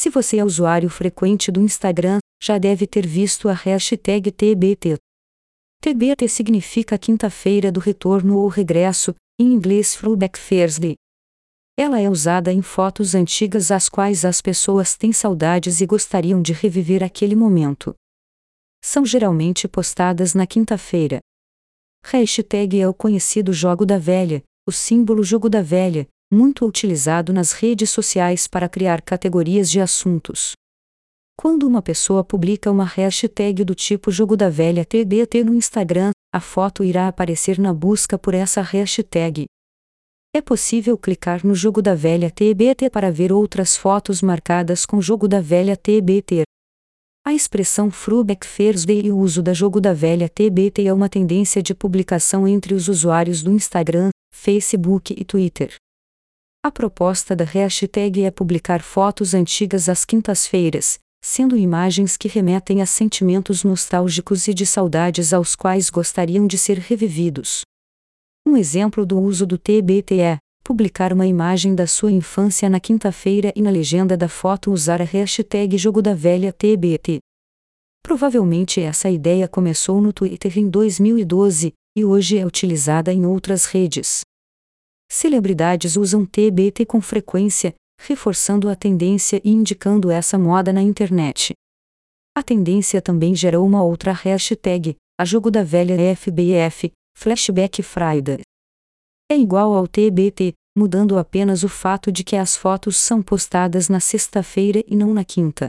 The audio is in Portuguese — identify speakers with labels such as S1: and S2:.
S1: Se você é usuário frequente do Instagram, já deve ter visto a hashtag TBT. TBT significa quinta-feira do retorno ou regresso, em inglês Throwback Thursday. Ela é usada em fotos antigas às quais as pessoas têm saudades e gostariam de reviver aquele momento. São geralmente postadas na quinta-feira. Hashtag é o conhecido jogo da velha, o símbolo jogo da velha, muito utilizado nas redes sociais para criar categorias de assuntos. Quando uma pessoa publica uma hashtag do tipo Jogo da Velha TBT no Instagram, a foto irá aparecer na busca por essa hashtag. É possível clicar no Jogo da Velha TBT para ver outras fotos marcadas com Jogo da Velha TBT. A expressão Throwback Thursday e o uso da Jogo da Velha TBT é uma tendência de publicação entre os usuários do Instagram, Facebook e Twitter. A proposta da hashtag é publicar fotos antigas às quintas-feiras, sendo imagens que remetem a sentimentos nostálgicos e de saudades aos quais gostariam de ser revividos. Um exemplo do uso do TBT é publicar uma imagem da sua infância na quinta-feira e na legenda da foto usar a hashtag Jogo da Velha TBT. Provavelmente essa ideia começou no Twitter em 2012 e hoje é utilizada em outras redes. Celebridades usam TBT com frequência, reforçando a tendência e indicando essa moda na internet. A tendência também gerou uma outra hashtag, a jogo da velha FBF, Flashback Friday. É igual ao TBT, mudando apenas o fato de que as fotos são postadas na sexta-feira e não na quinta.